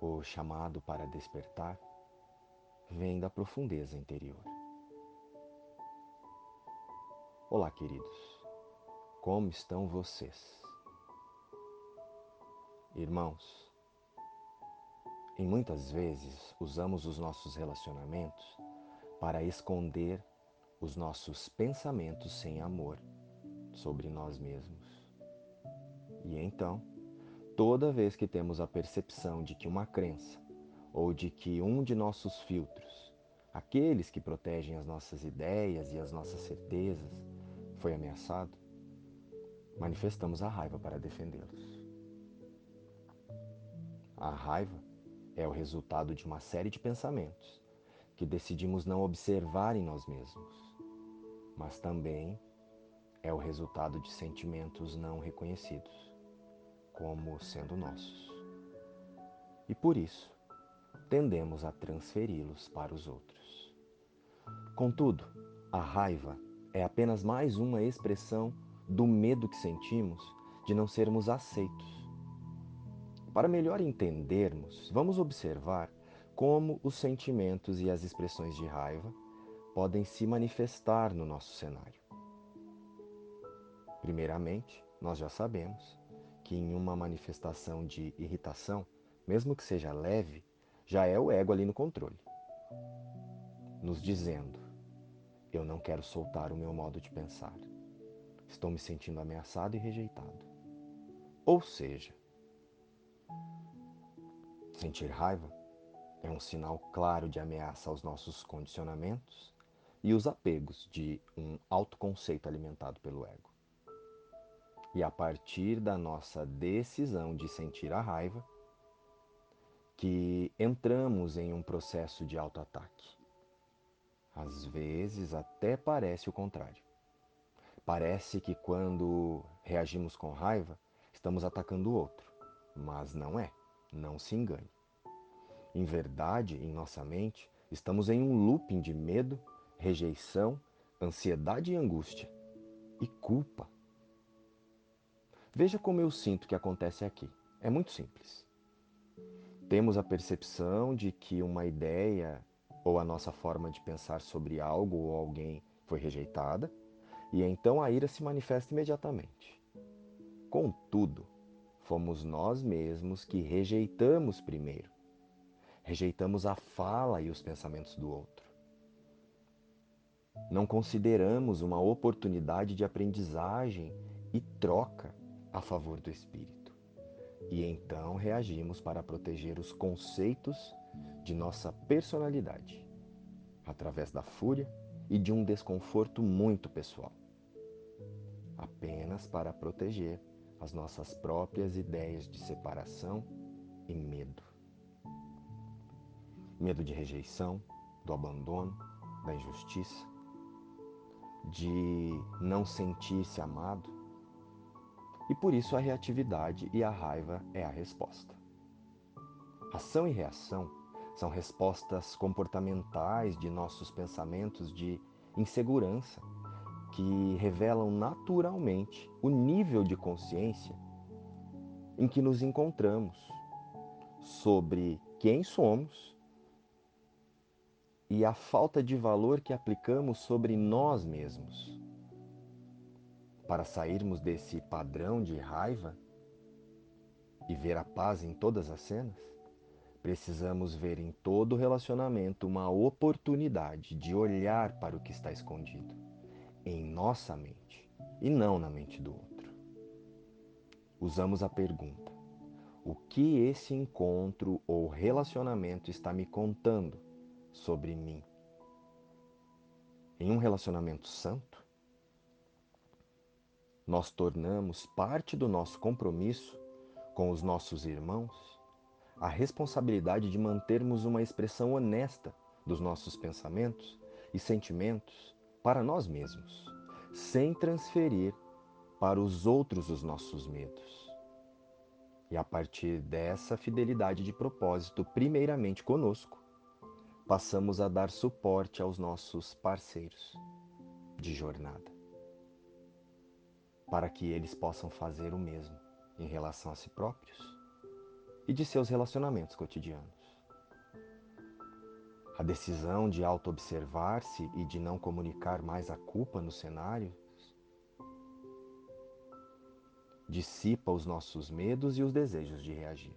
o chamado para despertar, vem da profundeza interior. Olá, queridos. Como estão vocês? Irmãos, em muitas vezes usamos os nossos relacionamentos para esconder os nossos pensamentos sem amor sobre nós mesmos. E então, toda vez que temos a percepção de que uma crença ou de que um de nossos filtros, aqueles que protegem as nossas ideias e as nossas certezas, foi ameaçado, manifestamos a raiva para defendê-los. A raiva é o resultado de uma série de pensamentos que decidimos não observar em nós mesmos, mas também é o resultado de sentimentos não reconhecidos como sendo nossos. E por isso, tendemos a transferi-los para os outros. Contudo, a raiva é apenas mais uma expressão do medo que sentimos de não sermos aceitos. Para melhor entendermos, vamos observar como os sentimentos e as expressões de raiva podem se manifestar no nosso cenário. Primeiramente, nós já sabemos que em uma manifestação de irritação, mesmo que seja leve, já é o ego ali no controle, nos dizendo: eu não quero soltar o meu modo de pensar. Estou me sentindo ameaçado e rejeitado. Ou seja, sentir raiva é um sinal claro de ameaça aos nossos condicionamentos e os apegos de um autoconceito alimentado pelo ego. E a partir da nossa decisão de sentir a raiva, que entramos em um processo de autoataque. Às vezes até parece o contrário. Parece que quando reagimos com raiva, estamos atacando o outro, mas não é. Não se engane. Em verdade, em nossa mente, estamos em um looping de medo, rejeição, ansiedade e angústia e culpa. Veja como eu sinto que acontece aqui. É muito simples temos a percepção de que uma ideia ou a nossa forma de pensar sobre algo ou alguém foi rejeitada, e então a ira se manifesta imediatamente. Contudo, fomos nós mesmos que rejeitamos primeiro. Rejeitamos a fala e os pensamentos do outro. Não consideramos uma oportunidade de aprendizagem e troca a favor do espírito. E então reagimos para proteger os conceitos de nossa personalidade, através da fúria e de um desconforto muito pessoal, apenas para proteger as nossas próprias ideias de separação e medo. Medo de rejeição, do abandono, da injustiça, de não sentir-se amado, e por isso a reatividade e a raiva é a resposta. Ação e reação são respostas comportamentais de nossos pensamentos de insegurança que revelam naturalmente o nível de consciência em que nos encontramos sobre quem somos e a falta de valor que aplicamos sobre nós mesmos. Para sairmos desse padrão de raiva e ver a paz em todas as cenas, precisamos ver em todo relacionamento uma oportunidade de olhar para o que está escondido em nossa mente e não na mente do outro. Usamos a pergunta: o que esse encontro ou relacionamento está me contando sobre mim? Em um relacionamento santo, nós tornamos parte do nosso compromisso com os nossos irmãos a responsabilidade de mantermos uma expressão honesta dos nossos pensamentos e sentimentos para nós mesmos, sem transferir para os outros os nossos medos. E a partir dessa fidelidade de propósito, primeiramente conosco, passamos a dar suporte aos nossos parceiros de jornada para que eles possam fazer o mesmo em relação a si próprios e de seus relacionamentos cotidianos. A decisão de auto-observar-se e de não comunicar mais a culpa no cenário dissipa os nossos medos e os desejos de reagir.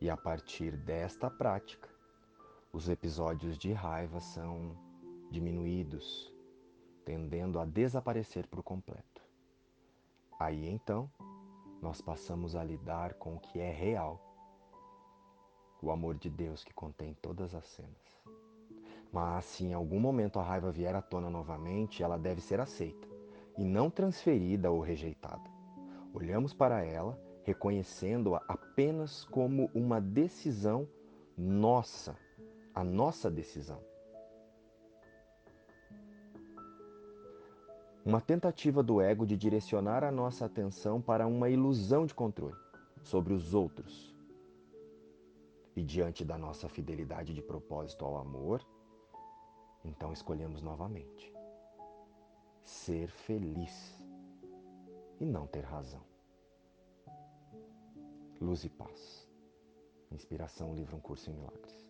E a partir desta prática, os episódios de raiva são diminuídos, tendendo a desaparecer por completo. Aí então, nós passamos a lidar com o que é real, o amor de Deus que contém todas as cenas. Mas se em algum momento a raiva vier à tona novamente, ela deve ser aceita e não transferida ou rejeitada. Olhamos para ela, reconhecendo-a apenas como uma decisão nossa, a nossa decisão. Uma tentativa do ego de direcionar a nossa atenção para uma ilusão de controle sobre os outros. E diante da nossa fidelidade de propósito ao amor, então escolhemos novamente ser feliz e não ter razão. Luz e paz. Inspiração, livro Um Curso em Milagres.